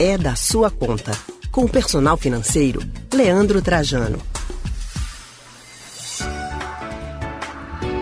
é da sua conta. Com o personal financeiro, Leandro Trajano.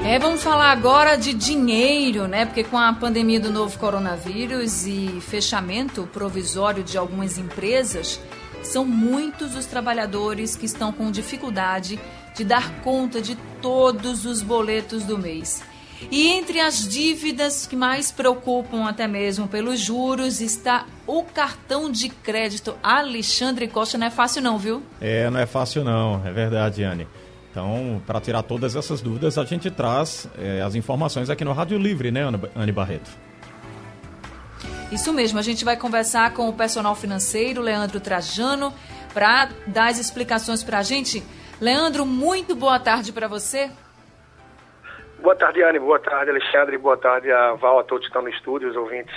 É, vamos falar agora de dinheiro, né? Porque com a pandemia do novo coronavírus e fechamento provisório de algumas empresas, são muitos os trabalhadores que estão com dificuldade de dar conta de todos os boletos do mês. E entre as dívidas que mais preocupam, até mesmo pelos juros, está o cartão de crédito. Alexandre Costa não é fácil, não, viu? É, não é fácil, não. É verdade, Anne. Então, para tirar todas essas dúvidas, a gente traz é, as informações aqui no Rádio Livre, né, Anne Barreto? Isso mesmo, a gente vai conversar com o personal financeiro, Leandro Trajano, para dar as explicações para a gente. Leandro, muito boa tarde para você. Boa tarde, Anne. Boa tarde, Alexandre. Boa tarde a Val, a todos que estão no estúdio, os ouvintes.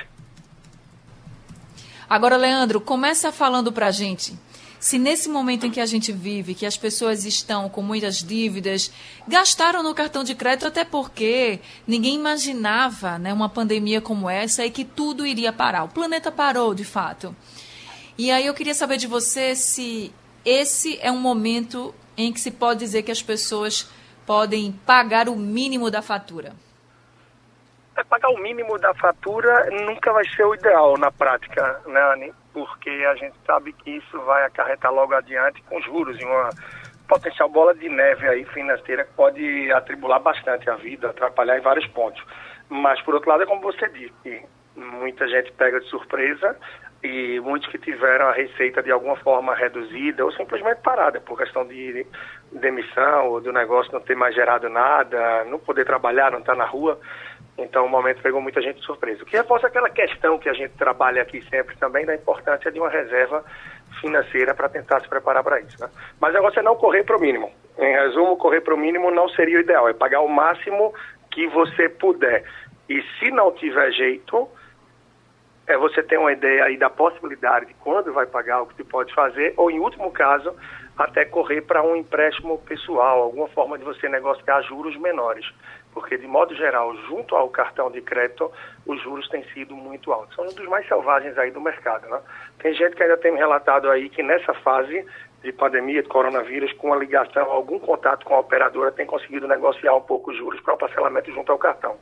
Agora, Leandro, começa falando para a gente se nesse momento em que a gente vive, que as pessoas estão com muitas dívidas, gastaram no cartão de crédito até porque ninguém imaginava né, uma pandemia como essa e que tudo iria parar. O planeta parou, de fato. E aí eu queria saber de você se esse é um momento em que se pode dizer que as pessoas podem pagar o mínimo da fatura. É, pagar o mínimo da fatura nunca vai ser o ideal na prática, né, Anny? Porque a gente sabe que isso vai acarretar logo adiante com juros e uma potencial bola de neve aí financeira que pode atribular bastante a vida, atrapalhar em vários pontos. Mas, por outro lado, é como você disse, muita gente pega de surpresa e muitos que tiveram a receita de alguma forma reduzida ou simplesmente parada por questão de demissão ou do negócio não ter mais gerado nada, não poder trabalhar, não estar na rua, então, o momento pegou muita gente de surpresa. O que reforça aquela questão que a gente trabalha aqui sempre também da importância de uma reserva financeira para tentar se preparar para isso. Né? Mas o negócio é não correr para o mínimo. Em resumo, correr para o mínimo não seria o ideal, é pagar o máximo que você puder. E se não tiver jeito, é você ter uma ideia aí da possibilidade de quando vai pagar, o que você pode fazer, ou em último caso, até correr para um empréstimo pessoal, alguma forma de você negociar juros menores porque de modo geral, junto ao cartão de crédito, os juros têm sido muito altos. São um dos mais selvagens aí do mercado, né? Tem gente que ainda tem me relatado aí que nessa fase de pandemia de coronavírus, com a ligação, algum contato com a operadora, tem conseguido negociar um pouco os juros para o parcelamento junto ao cartão.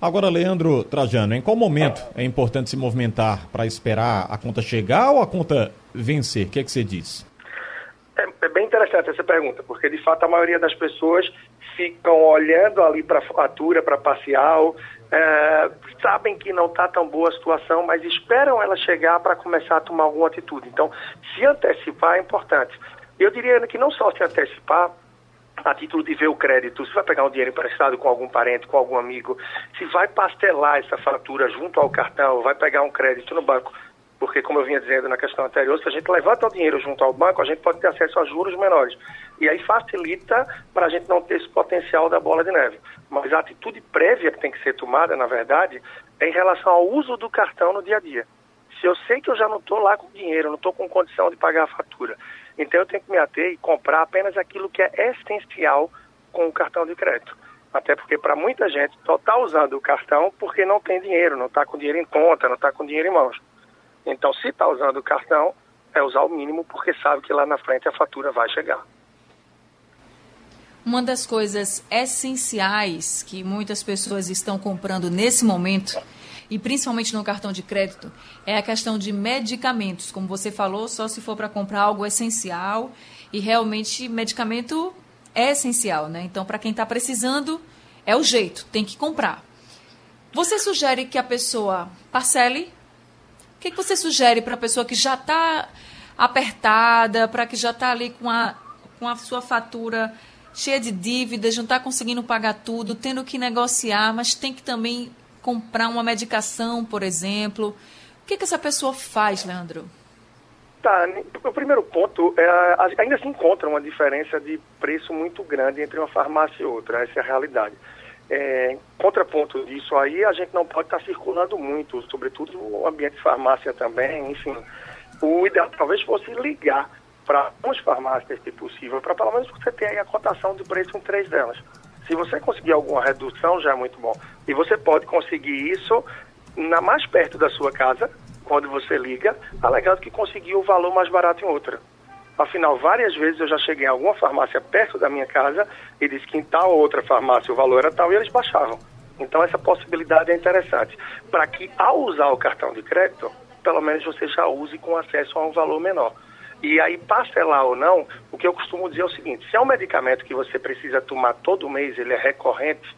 Agora, Leandro Trajano, em qual momento é importante se movimentar para esperar a conta chegar ou a conta vencer? O que é que você diz? É, é, bem interessante essa pergunta, porque de fato a maioria das pessoas ficam olhando ali para a fatura, para parcial, é, sabem que não está tão boa a situação, mas esperam ela chegar para começar a tomar alguma atitude. Então, se antecipar é importante. Eu diria que não só se antecipar, a título de ver o crédito, se vai pegar um dinheiro emprestado com algum parente, com algum amigo, se vai parcelar essa fatura junto ao cartão, vai pegar um crédito no banco, porque, como eu vinha dizendo na questão anterior, se a gente levanta o dinheiro junto ao banco, a gente pode ter acesso a juros menores. E aí facilita para a gente não ter esse potencial da bola de neve. Mas a atitude prévia que tem que ser tomada, na verdade, é em relação ao uso do cartão no dia a dia. Se eu sei que eu já não estou lá com dinheiro, não estou com condição de pagar a fatura, então eu tenho que me ater e comprar apenas aquilo que é essencial com o cartão de crédito. Até porque para muita gente só está usando o cartão porque não tem dinheiro, não está com dinheiro em conta, não está com dinheiro em mãos. Então, se está usando o cartão, é usar o mínimo porque sabe que lá na frente a fatura vai chegar. Uma das coisas essenciais que muitas pessoas estão comprando nesse momento, e principalmente no cartão de crédito, é a questão de medicamentos. Como você falou, só se for para comprar algo essencial, e realmente medicamento é essencial, né? Então, para quem está precisando, é o jeito, tem que comprar. Você sugere que a pessoa parcele o que, que você sugere para a pessoa que já está apertada, para que já está ali com a, com a sua fatura cheia de dívidas, não está conseguindo pagar tudo, tendo que negociar, mas tem que também comprar uma medicação, por exemplo. O que, que essa pessoa faz, Leandro? Tá, o primeiro ponto, é, ainda se encontra uma diferença de preço muito grande entre uma farmácia e outra, essa é a realidade. É, contraponto disso aí, a gente não pode estar circulando muito, sobretudo no ambiente de farmácia também, enfim. O ideal talvez fosse ligar para algumas farmácias, se possível, para pelo menos você ter a cotação de preço em três delas. Se você conseguir alguma redução, já é muito bom. E você pode conseguir isso na mais perto da sua casa, quando você liga, alegando que conseguiu o valor mais barato em outra. Afinal, várias vezes eu já cheguei em alguma farmácia perto da minha casa e disse que em tal ou outra farmácia o valor era tal e eles baixavam. Então essa possibilidade é interessante. Para que ao usar o cartão de crédito, pelo menos você já use com acesso a um valor menor. E aí, parcelar ou não, o que eu costumo dizer é o seguinte: se é um medicamento que você precisa tomar todo mês, ele é recorrente,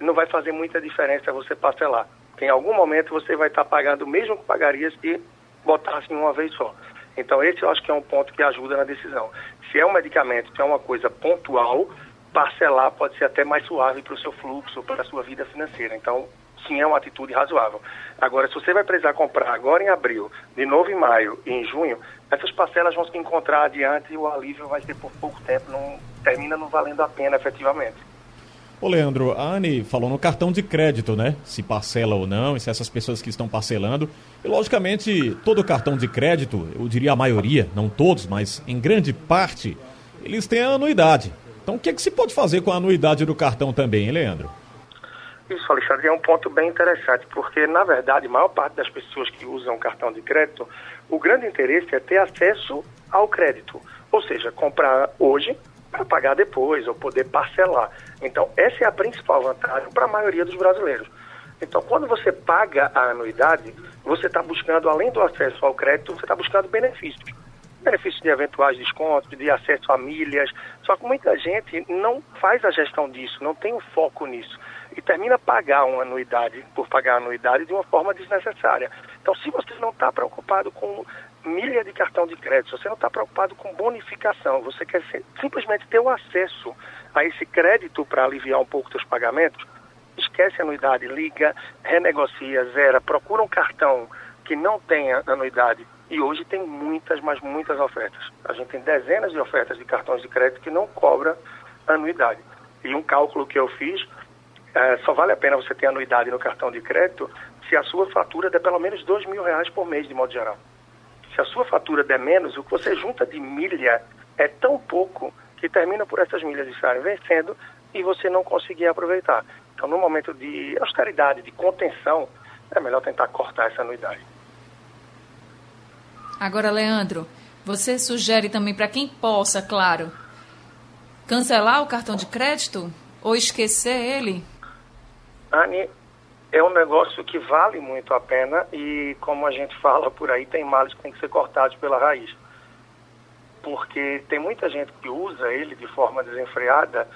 não vai fazer muita diferença você parcelar. Porque em algum momento você vai estar pagando mesmo que pagaria se botasse uma vez só. Então, esse eu acho que é um ponto que ajuda na decisão. Se é um medicamento, se é uma coisa pontual, parcelar pode ser até mais suave para o seu fluxo, para a sua vida financeira. Então, sim, é uma atitude razoável. Agora, se você vai precisar comprar agora em abril, de novo em maio e em junho, essas parcelas vão se encontrar adiante e o alívio vai ser por pouco tempo, não termina não valendo a pena efetivamente. Ô Leandro, a Anne falou no cartão de crédito, né? Se parcela ou não, e se essas pessoas que estão parcelando. E logicamente, todo cartão de crédito, eu diria a maioria, não todos, mas em grande parte, eles têm a anuidade. Então o que, é que se pode fazer com a anuidade do cartão também, hein, Leandro? Isso, Alexandre, é um ponto bem interessante, porque, na verdade, a maior parte das pessoas que usam cartão de crédito, o grande interesse é ter acesso ao crédito. Ou seja, comprar hoje para pagar depois, ou poder parcelar. Então, essa é a principal vantagem para a maioria dos brasileiros. Então, quando você paga a anuidade, você está buscando, além do acesso ao crédito, você está buscando benefícios. Benefícios de eventuais descontos, de acesso a milhas. Só que muita gente não faz a gestão disso, não tem o um foco nisso e termina pagar uma anuidade por pagar a anuidade de uma forma desnecessária. Então, se você não está preocupado com milha de cartão de crédito, se você não está preocupado com bonificação, você quer simplesmente ter o acesso a esse crédito para aliviar um pouco seus pagamentos, esquece a anuidade, liga, renegocia, zera, procura um cartão que não tenha anuidade. E hoje tem muitas, mas muitas ofertas. A gente tem dezenas de ofertas de cartões de crédito que não cobra anuidade. E um cálculo que eu fiz é, só vale a pena você ter anuidade no cartão de crédito se a sua fatura der pelo menos dois mil reais por mês, de modo geral. Se a sua fatura der menos, o que você junta de milha é tão pouco que termina por essas milhas estarem vencendo e você não conseguir aproveitar. Então, no momento de austeridade, de contenção, é melhor tentar cortar essa anuidade. Agora, Leandro, você sugere também para quem possa, claro, cancelar o cartão de crédito ou esquecer ele? Anne, é um negócio que vale muito a pena e, como a gente fala por aí, tem males que tem que ser cortados pela raiz. Porque tem muita gente que usa ele de forma desenfreada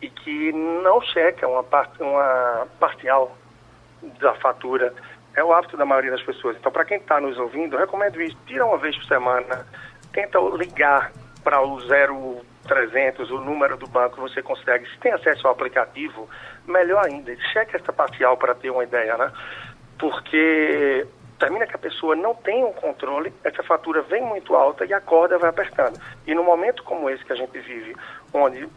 e que não checa uma, part, uma parcial da fatura. É o hábito da maioria das pessoas. Então, para quem está nos ouvindo, recomendo isso. Tira uma vez por semana, tenta ligar para o 0300, o número do banco, você consegue. Se tem acesso ao aplicativo, melhor ainda, cheque esta parcial para ter uma ideia, né? Porque termina que a pessoa não tem um controle, essa fatura vem muito alta e a corda vai apertando. E no momento como esse que a gente vive, onde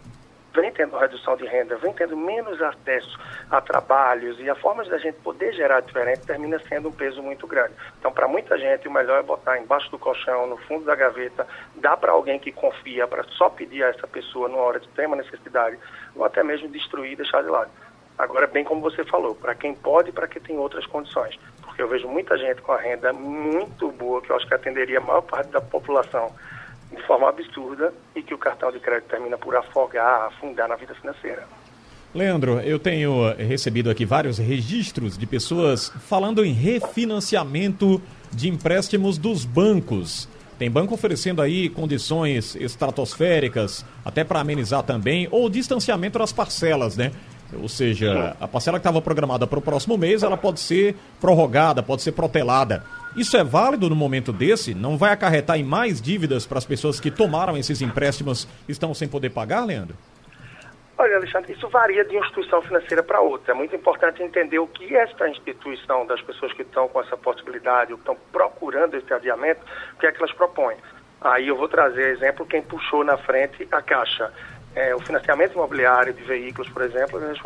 vem tendo redução de renda, vem tendo menos acesso a trabalhos e a forma de a gente poder gerar diferente termina sendo um peso muito grande. Então, para muita gente, o melhor é botar embaixo do colchão, no fundo da gaveta, dá para alguém que confia para só pedir a essa pessoa numa hora de extrema necessidade, ou até mesmo destruir e deixar de lado. Agora, bem como você falou, para quem pode e para quem tem outras condições. Porque eu vejo muita gente com a renda muito boa, que eu acho que atenderia a maior parte da população de forma absurda e que o cartão de crédito termina por afogar, afundar na vida financeira. Leandro, eu tenho recebido aqui vários registros de pessoas falando em refinanciamento de empréstimos dos bancos. Tem banco oferecendo aí condições estratosféricas, até para amenizar também, ou distanciamento das parcelas, né? Ou seja, a parcela que estava programada para o próximo mês, ela pode ser prorrogada, pode ser protelada. Isso é válido no momento desse? Não vai acarretar em mais dívidas para as pessoas que tomaram esses empréstimos e estão sem poder pagar, Leandro? Olha, Alexandre, isso varia de instituição financeira para outra. É muito importante entender o que esta instituição, das pessoas que estão com essa possibilidade, ou que estão procurando esse adiamento, o que é que elas propõem. Aí eu vou trazer exemplo quem puxou na frente a Caixa é, o financiamento imobiliário de veículos, por exemplo, eles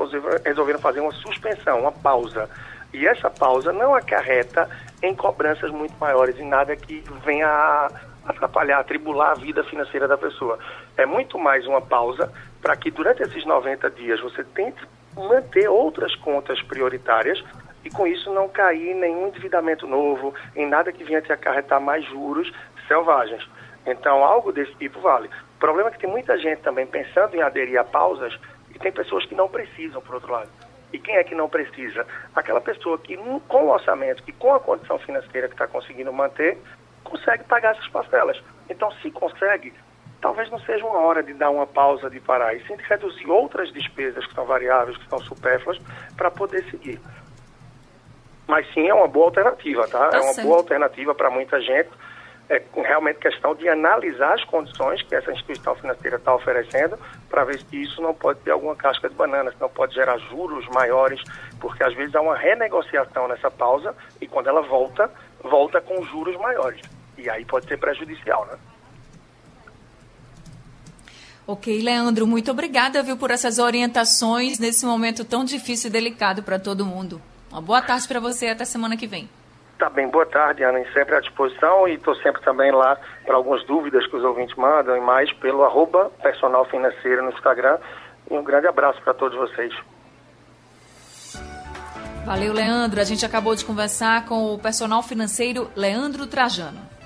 resolveram fazer uma suspensão, uma pausa. E essa pausa não acarreta em cobranças muito maiores, em nada que venha a atrapalhar, atribular a vida financeira da pessoa. É muito mais uma pausa para que durante esses 90 dias você tente manter outras contas prioritárias e com isso não cair em nenhum endividamento novo, em nada que venha te acarretar mais juros selvagens. Então, algo desse tipo vale. O problema é que tem muita gente também pensando em aderir a pausas e tem pessoas que não precisam, por outro lado. E quem é que não precisa? Aquela pessoa que, com o orçamento, que com a condição financeira que está conseguindo manter, consegue pagar essas parcelas. Então, se consegue, talvez não seja uma hora de dar uma pausa, de parar, e sim de reduzir outras despesas que são variáveis, que são supérfluas, para poder seguir. Mas sim, é uma boa alternativa, tá? tá é uma certo. boa alternativa para muita gente. É realmente questão de analisar as condições que essa instituição financeira está oferecendo para ver se isso não pode ter alguma casca de banana, se não pode gerar juros maiores, porque às vezes há uma renegociação nessa pausa e quando ela volta, volta com juros maiores. E aí pode ser prejudicial, né? Ok, Leandro, muito obrigada, viu, por essas orientações nesse momento tão difícil e delicado para todo mundo. Uma boa tarde para você até semana que vem. Tá bem, boa tarde, Ana. Sempre à disposição e estou sempre também lá para algumas dúvidas que os ouvintes mandam e mais pelo arroba personal financeiro no Instagram. E um grande abraço para todos vocês. Valeu, Leandro. A gente acabou de conversar com o personal financeiro Leandro Trajano.